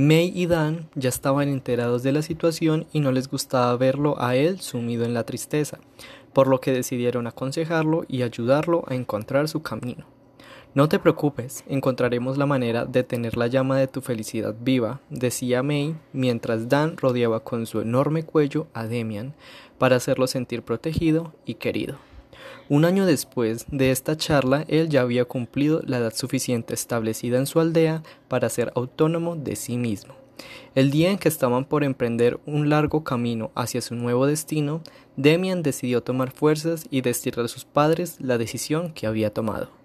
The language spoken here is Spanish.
May y Dan ya estaban enterados de la situación y no les gustaba verlo a él sumido en la tristeza, por lo que decidieron aconsejarlo y ayudarlo a encontrar su camino. No te preocupes, encontraremos la manera de tener la llama de tu felicidad viva, decía May, mientras Dan rodeaba con su enorme cuello a Demian para hacerlo sentir protegido y querido. Un año después de esta charla, él ya había cumplido la edad suficiente establecida en su aldea para ser autónomo de sí mismo. El día en que estaban por emprender un largo camino hacia su nuevo destino, Demian decidió tomar fuerzas y decirle a sus padres la decisión que había tomado.